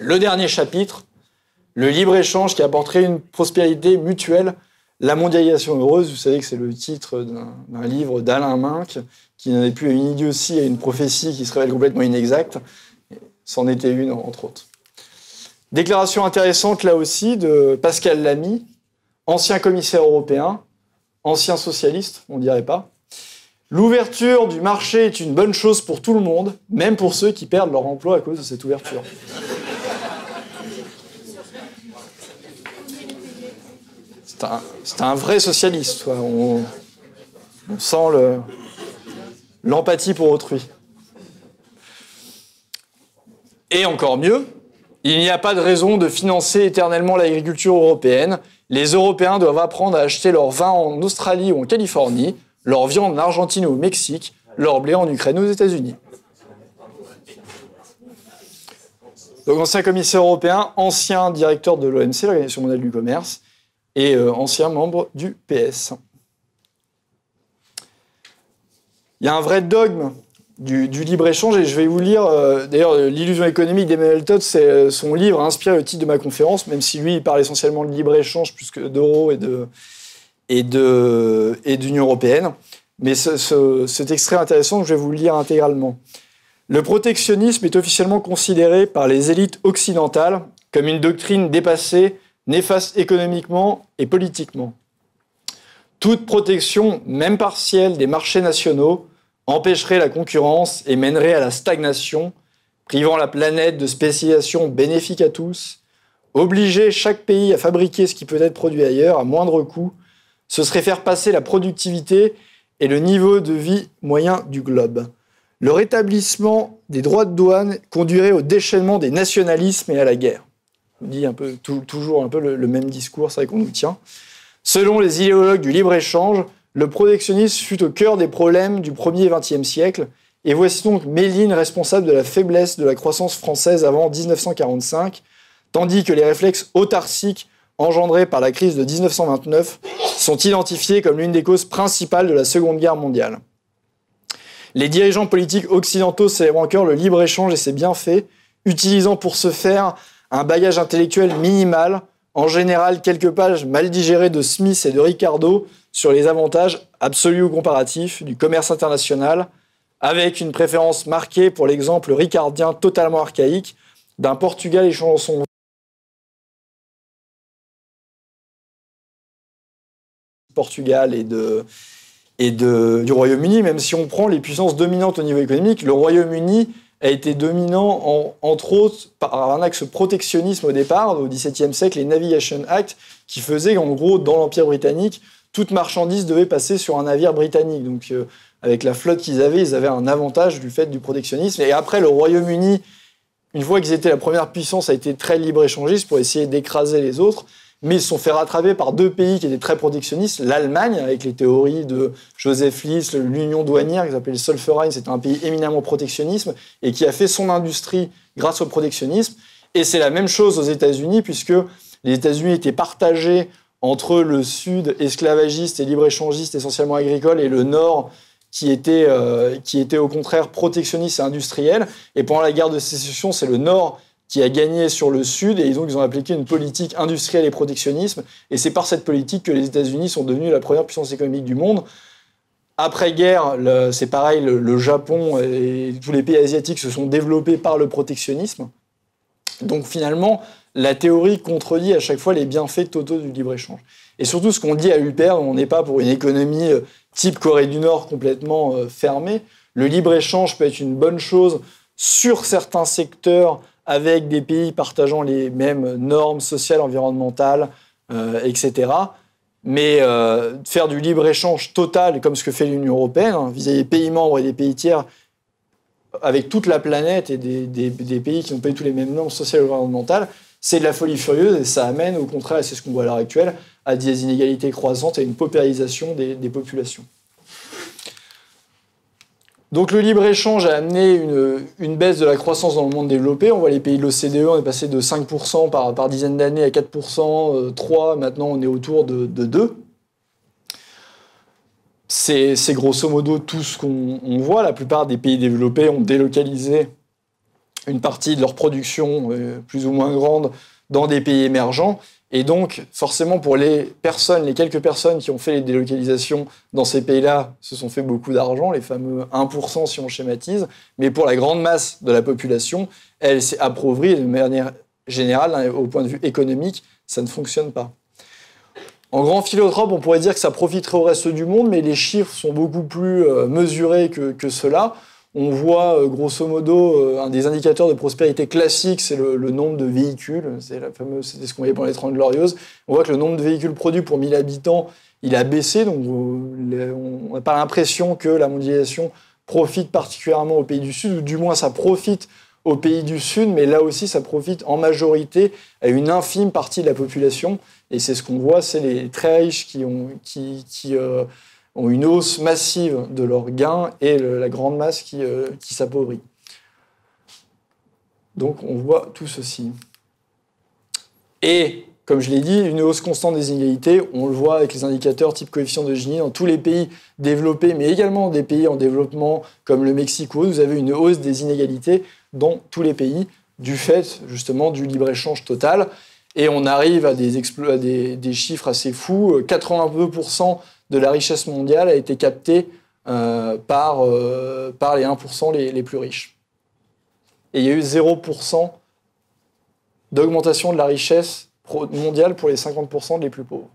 Le dernier chapitre, le libre-échange qui apporterait une prospérité mutuelle, la mondialisation heureuse. Vous savez que c'est le titre d'un livre d'Alain Minck, qui n'en est plus à une idiotie, à une prophétie qui se révèle complètement inexacte. C'en était une, entre autres. Déclaration intéressante là aussi de Pascal Lamy, ancien commissaire européen, ancien socialiste, on dirait pas. L'ouverture du marché est une bonne chose pour tout le monde, même pour ceux qui perdent leur emploi à cause de cette ouverture. C'est un, vrai socialiste. On, sent l'empathie pour autrui. Et encore mieux, il n'y a pas de raison de financer éternellement l'agriculture européenne. Les Européens doivent apprendre à acheter leur vin en Australie ou en Californie, leur viande en Argentine ou au Mexique, leur blé en Ukraine ou aux États-Unis. Donc ancien commissaire européen, ancien directeur de l'OMC, l'Organisation mondiale du commerce, et euh, ancien membre du PS. Il y a un vrai dogme du, libre-échange et je vais vous lire, euh, d'ailleurs, L'illusion économique d'Emmanuel Todd, c'est euh, son livre inspiré le titre de ma conférence, même si lui, il parle essentiellement de libre-échange plus que d'euros et de, et de et d'Union européenne. Mais cet extrait intéressant, je vais vous le lire intégralement. Le protectionnisme est officiellement considéré par les élites occidentales comme une doctrine dépassée, néfaste économiquement et politiquement. Toute protection, même partielle, des marchés nationaux empêcherait la concurrence et mènerait à la stagnation, privant la planète de spécialisation bénéfique à tous, obliger chaque pays à fabriquer ce qui peut être produit ailleurs à moindre coût, ce serait faire passer la productivité et le niveau de vie moyen du globe. Le rétablissement des droits de douane conduirait au déchaînement des nationalismes et à la guerre. On dit un peu, toujours un peu le, même discours, c'est vrai qu'on nous tient. Selon les idéologues du libre-échange, le protectionnisme fut au cœur des problèmes du 1er et 20e siècle, et voici donc Méline responsable de la faiblesse de la croissance française avant 1945, tandis que les réflexes autarciques engendrés par la crise de 1929 sont identifiés comme l'une des causes principales de la Seconde Guerre mondiale. Les dirigeants politiques occidentaux célèbrent encore le libre-échange et ses bienfaits, utilisant pour ce faire un bagage intellectuel minimal, en général quelques pages mal digérées de Smith et de Ricardo sur les avantages absolus ou comparatifs du commerce international, avec une préférence marquée pour l'exemple ricardien totalement archaïque d'un Portugal échangeant son Portugal et, de, et du Royaume-Uni, même si on prend les puissances dominantes au niveau économique, le Royaume-Uni a été dominant, entre autres, par un axe protectionnisme au départ, au XVIIe siècle, les Navigation Act, qui faisait qu'en gros, dans l'Empire britannique, toute marchandise devait passer sur un navire britannique. Donc, euh, avec la flotte qu'ils avaient, ils avaient un avantage du fait du protectionnisme. Et après, le Royaume-Uni, une fois qu'ils étaient la première puissance, a été très libre-échangiste pour essayer d'écraser les autres mais ils se sont fait rattraper par deux pays qui étaient très protectionnistes. L'Allemagne, avec les théories de Joseph Liss, l'union douanière, qui s'appelait le Zollverein, c'était un pays éminemment protectionniste et qui a fait son industrie grâce au protectionnisme. Et c'est la même chose aux États-Unis, puisque les États-Unis étaient partagés entre le sud esclavagiste et libre-échangiste, essentiellement agricole, et le nord qui était, euh, qui était au contraire protectionniste et industriel. Et pendant la guerre de sécession, c'est le nord qui a gagné sur le Sud et donc ils ont appliqué une politique industrielle et protectionnisme. Et c'est par cette politique que les États-Unis sont devenus la première puissance économique du monde. Après-guerre, c'est pareil, le, Japon et tous les pays asiatiques se sont développés par le protectionnisme. Donc finalement, la théorie contredit à chaque fois les bienfaits totaux du libre-échange. Et surtout, ce qu'on dit à l'UPR, on n'est pas pour une économie euh, type Corée du Nord complètement euh, fermée. Le libre-échange peut être une bonne chose sur certains secteurs avec des pays partageant les mêmes normes sociales, environnementales, euh, etc. Mais euh, faire du libre-échange total, comme ce que fait l'Union européenne, hein, vis-à-vis des pays membres et des pays tiers, avec toute la planète et des, pays qui n'ont pas tous les mêmes normes sociales et environnementales, c'est de la folie furieuse et ça amène au contraire, c'est ce qu'on voit à l'heure actuelle, à des inégalités croissantes et à une paupérisation des populations. Donc le libre-échange a amené une, baisse de la croissance dans le monde développé. On voit les pays de l'OCDE, on est passé de 5% par, dizaine d'années à 4%, 3%, euh, maintenant on est autour de, 2%. C'est grosso modo tout ce qu'on voit. La plupart des pays développés ont délocalisé une partie de leur production euh, plus ou moins grande dans des pays émergents. Et donc, forcément, pour les personnes, les quelques personnes qui ont fait les délocalisations dans ces pays-là, se sont fait beaucoup d'argent, les fameux 1% si on schématise. Mais pour la grande masse de la population, elle s'est appauvrie de manière générale, hein, au point de vue économique, ça ne fonctionne pas. En grand philanthrope, on pourrait dire que ça profiterait au reste du monde, mais les chiffres sont beaucoup plus euh, mesurés que, que cela. On voit euh, grosso modo euh, un des indicateurs de prospérité classique, c'est le, nombre de véhicules. C'est la fameuse, c'était ce qu'on voyait pendant les 30 glorieuses. On voit que le nombre de véhicules produits pour 1000 habitants, il a baissé. Donc on n'a pas l'impression que la mondialisation profite particulièrement aux pays du Sud, ou du moins ça profite aux pays du Sud, mais là aussi, ça profite en majorité à une infime partie de la population. Et c'est ce qu'on voit, c'est les très riches qui ont, qui, euh, ont une hausse massive de leurs gains et la grande masse qui, euh, qui s'appauvrit. Donc on voit tout ceci. Et comme je l'ai dit, une hausse constante des inégalités, on le voit avec les indicateurs type coefficient de Gini dans tous les pays développés, mais également des pays en développement comme le Mexique vous avez une hausse des inégalités dans tous les pays du fait justement du libre-échange total. Et on arrive à des, des, chiffres assez fous. 82% de la richesse mondiale a été captée euh, par, euh, par les 1% les, les, plus riches. Et il y a eu 0% d'augmentation de la richesse mondiale pour les 50% les plus pauvres.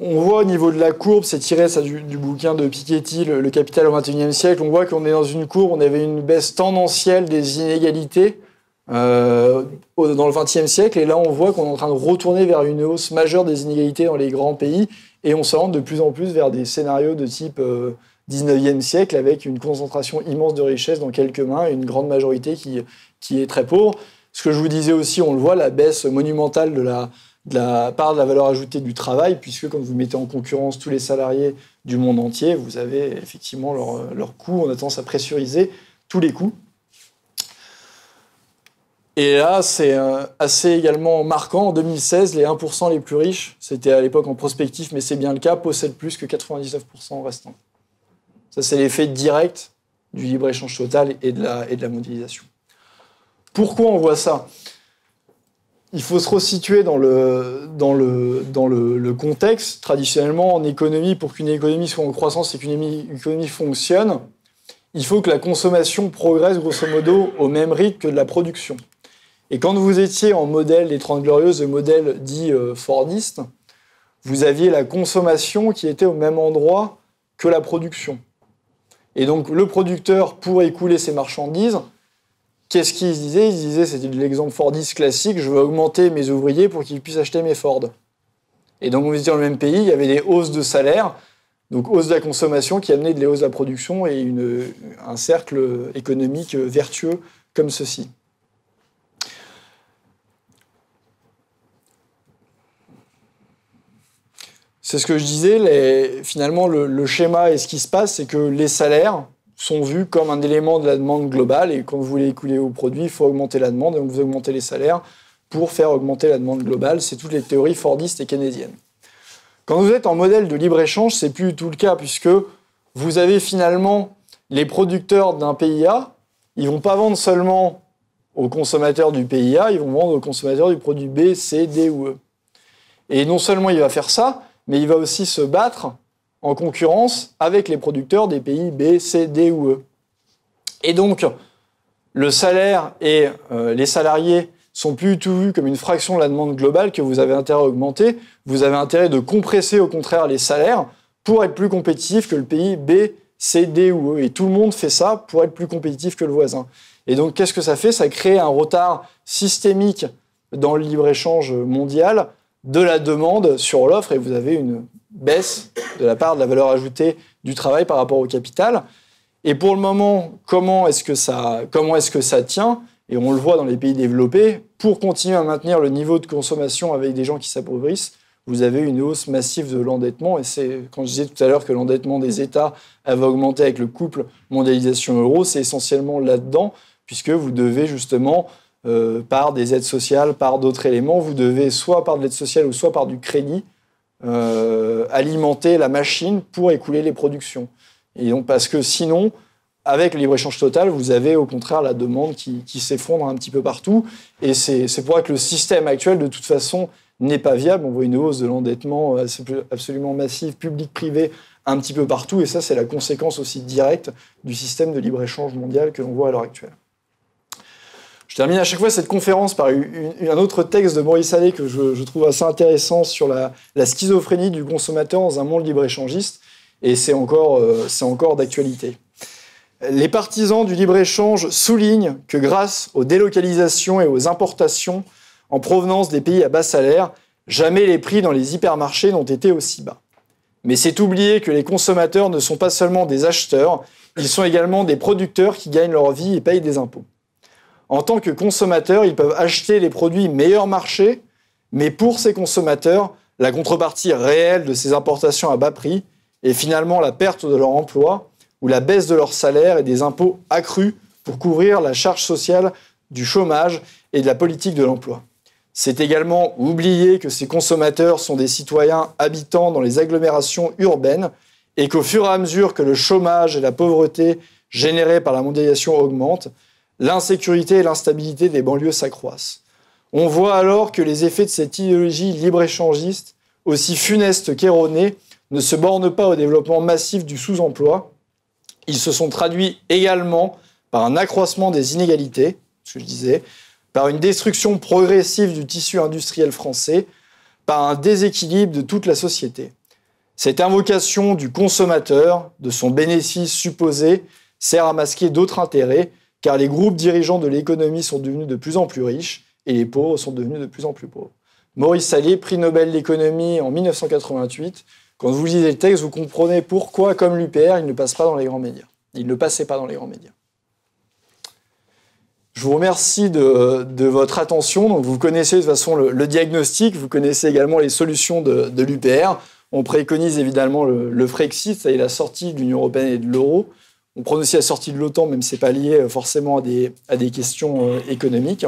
On voit au niveau de la courbe, c'est tiré ça du, bouquin de Piketty, le, Capital au XXIe siècle, on voit qu'on est dans une courbe, on avait une baisse tendancielle des inégalités euh, dans le XXe siècle, et là on voit qu'on est en train de retourner vers une hausse majeure des inégalités dans les grands pays, et on se rend de plus en plus vers des scénarios de type euh, 19e siècle, avec une concentration immense de richesses dans quelques mains et une grande majorité qui, qui est très pauvre. Ce que je vous disais aussi, on le voit, la baisse monumentale de la, de la part de la valeur ajoutée du travail, puisque quand vous mettez en concurrence tous les salariés du monde entier, vous avez effectivement leurs leur coûts, on a tendance à pressuriser tous les coûts. Et là, c'est euh, assez également marquant. En 2016, les 1% les plus riches, c'était à l'époque en prospectif, mais c'est bien le cas, possèdent plus que 99% restants. Ça, c'est l'effet direct du libre-échange total et de, la, de la mondialisation. Pourquoi on voit ça? Il faut se resituer dans le, dans le, dans le, contexte. Traditionnellement, en économie, pour qu'une économie soit en croissance et qu'une économie fonctionne, il faut que la consommation progresse grosso modo au même rythme que de la production. Et quand vous étiez en modèle des 30 Glorieuses, le modèle dit euh, Fordiste, vous aviez la consommation qui était au même endroit que la production. Et donc le producteur, pour écouler ses marchandises, Qu'est-ce qu'ils disaient Ils disaient, c'était l'exemple Fordiste classique, je veux augmenter mes ouvriers pour qu'ils puissent acheter mes Ford. Et donc, on était dans le même pays, il y avait des hausses de salaire, donc hausse de la consommation qui amenait des hausses de la production et un cercle économique vertueux comme ceci. C'est ce que je disais, finalement, le schéma et ce qui se passe, c'est que les salaires, sont vus comme un élément de la demande globale. Et quand vous voulez écouler vos produits, il faut augmenter la demande, donc vous augmentez les salaires pour faire augmenter la demande globale. C'est toutes les théories fordistes et keynésiennes. Quand vous êtes en modèle de libre-échange, c'est plus tout le cas, puisque vous avez finalement les producteurs d'un pays A, ils vont pas vendre seulement aux consommateurs du pays A, ils vont vendre aux consommateurs du produit B, C, D ou E. Et non seulement il va faire ça, mais il va aussi se battre en concurrence avec les producteurs des pays B, C, D ou E. Et donc, le salaire et euh, les salariés sont plus du tout vus comme une fraction de la demande globale que vous avez intérêt à augmenter. Vous avez intérêt de compresser au contraire les salaires pour être plus compétitif que le pays B, C, D ou E. Et tout le monde fait ça pour être plus compétitif que le voisin. Et donc, qu'est-ce que ça fait? Ça crée un retard systémique dans le libre-échange mondial de la demande sur l'offre et vous avez une baisse de la part de la valeur ajoutée du travail par rapport au capital. Et pour le moment, comment est-ce que ça, comment est-ce que ça tient? Et on le voit dans les pays développés, pour continuer à maintenir le niveau de consommation avec des gens qui s'appauvrissent, vous avez une hausse massive de l'endettement. Et c'est, quand je disais tout à l'heure que l'endettement des États avait augmenté avec le couple mondialisation-euro, c'est essentiellement là-dedans, puisque vous devez justement, euh, par des aides sociales, par d'autres éléments, vous devez soit par de l'aide sociale ou soit par du crédit, alimenter la machine pour écouler les productions. Et donc, parce que sinon, avec le libre-échange total, vous avez au contraire la demande qui, s'effondre un petit peu partout. Et c'est pour ça que le système actuel, de toute façon, n'est pas viable. On voit une hausse de l'endettement absolument massive, public-privé, un petit peu partout. Et ça, c'est la conséquence aussi directe du système de libre-échange mondial que l'on voit à l'heure actuelle. Je termine à chaque fois cette conférence par un autre texte de Maurice Allais que je, trouve assez intéressant sur la, schizophrénie du consommateur dans un monde libre-échangiste. Et c'est encore, euh, encore d'actualité. Les partisans du libre-échange soulignent que grâce aux délocalisations et aux importations en provenance des pays à bas salaire, jamais les prix dans les hypermarchés n'ont été aussi bas. Mais c'est oublier que les consommateurs ne sont pas seulement des acheteurs, ils sont également des producteurs qui gagnent leur vie et payent des impôts. En tant que consommateurs, ils peuvent acheter les produits meilleur marché, mais pour ces consommateurs, la contrepartie réelle de ces importations à bas prix est finalement la perte de leur emploi ou la baisse de leur salaire et des impôts accrus pour couvrir la charge sociale du chômage et de la politique de l'emploi. C'est également oublier que ces consommateurs sont des citoyens habitant dans les agglomérations urbaines et qu'au fur et à mesure que le chômage et la pauvreté générés par la mondialisation augmentent, l'insécurité et l'instabilité des banlieues s'accroissent. On voit alors que les effets de cette idéologie libre-échangiste, aussi funeste qu'erronée, ne se bornent pas au développement massif du sous-emploi, ils se sont traduits également par un accroissement des inégalités, ce par une destruction progressive du tissu industriel français, par un déséquilibre de toute la société. Cette invocation du consommateur, de son bénéfice supposé, sert à masquer d'autres intérêts, car les groupes dirigeants de l'économie sont devenus de plus en plus riches et les pauvres sont devenus de plus en plus pauvres. Maurice Sallé, prix Nobel d'économie en 1988, quand vous lisez le texte, vous comprenez pourquoi, comme l'UPR, il ne passe pas dans les grands médias. Il ne passait pas dans les grands médias. Je vous remercie de, votre attention. Vous connaissez de toute façon le, diagnostic, vous connaissez également les solutions de, l'UPR. On préconise évidemment le, Frexit, est la sortie de l'Union européenne et de l'euro. On prend aussi la sortie de l'OTAN, même si ce n'est pas lié euh, forcément à des, à des questions euh, économiques.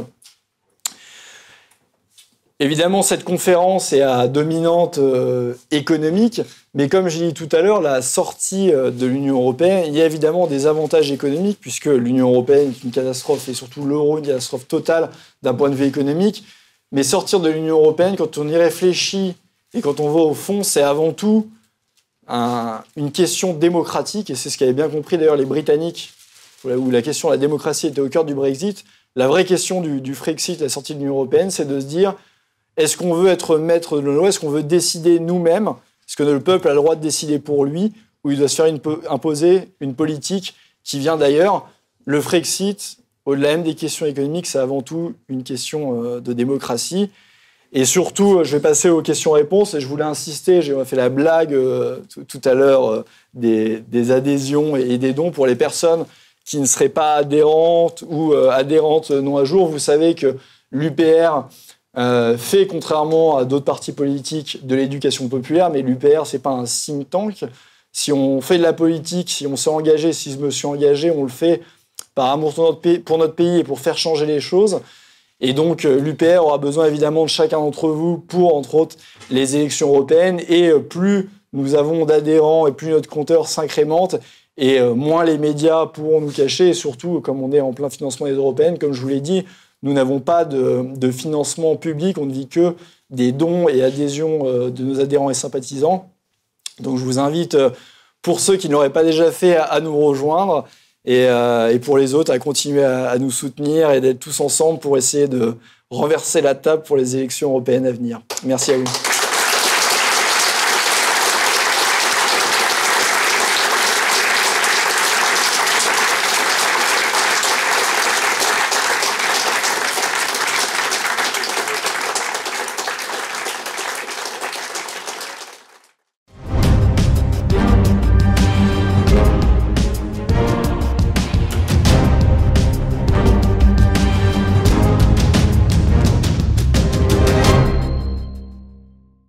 Évidemment, cette conférence est à dominante euh, économique, mais comme j'ai dit tout à l'heure, la sortie de l'Union européenne, il y a évidemment des avantages économiques, puisque l'Union européenne est une catastrophe, et surtout l'euro, une catastrophe totale d'un point de vue économique. Mais sortir de l'Union européenne, quand on y réfléchit et quand on va au fond, c'est avant tout une question démocratique, et c'est ce qu'avaient bien compris d'ailleurs les Britanniques, où la question de la démocratie était au cœur du Brexit. La vraie question du, du Frexit, la sortie de l'Union européenne, c'est de se dire est-ce qu'on veut être maître de loi Est-ce qu'on veut décider nous-mêmes? Est-ce que le peuple a le droit de décider pour lui? Ou il doit se faire imposer une politique qui vient d'ailleurs? Le Frexit, au-delà même des questions économiques, c'est avant tout une question euh, de démocratie. Et surtout, euh, je vais passer aux questions-réponses et je voulais insister, j'ai fait la blague euh, tout à l'heure des, adhésions et des dons pour les personnes qui ne seraient pas adhérentes ou adhérentes non à jour. Vous savez que l'UPR euh, fait, contrairement à d'autres partis politiques, de l'éducation populaire, mais l'UPR, c'est pas un think tank. Si on fait de la politique, si on s'est engagé, si je me suis engagé, on le fait par amour pour notre pays et pour faire changer les choses. Et donc, euh, l'UPR aura besoin évidemment de chacun d'entre vous pour, entre autres, les élections européennes. Et euh, plus nous avons d'adhérents et plus notre compteur s'incrémente, et moins les médias pourront nous cacher. Et surtout, comme on est en plein financement des européennes, comme je vous l'ai dit, nous n'avons pas de, financement public, on ne vit que des dons et adhésions euh, de nos adhérents et sympathisants. Donc je vous invite, euh, pour ceux qui ne l'auraient pas déjà fait, à, nous rejoindre euh, et, pour les autres à continuer à, nous soutenir et d'être tous ensemble pour essayer de renverser la table pour les élections européennes à venir. Merci à vous.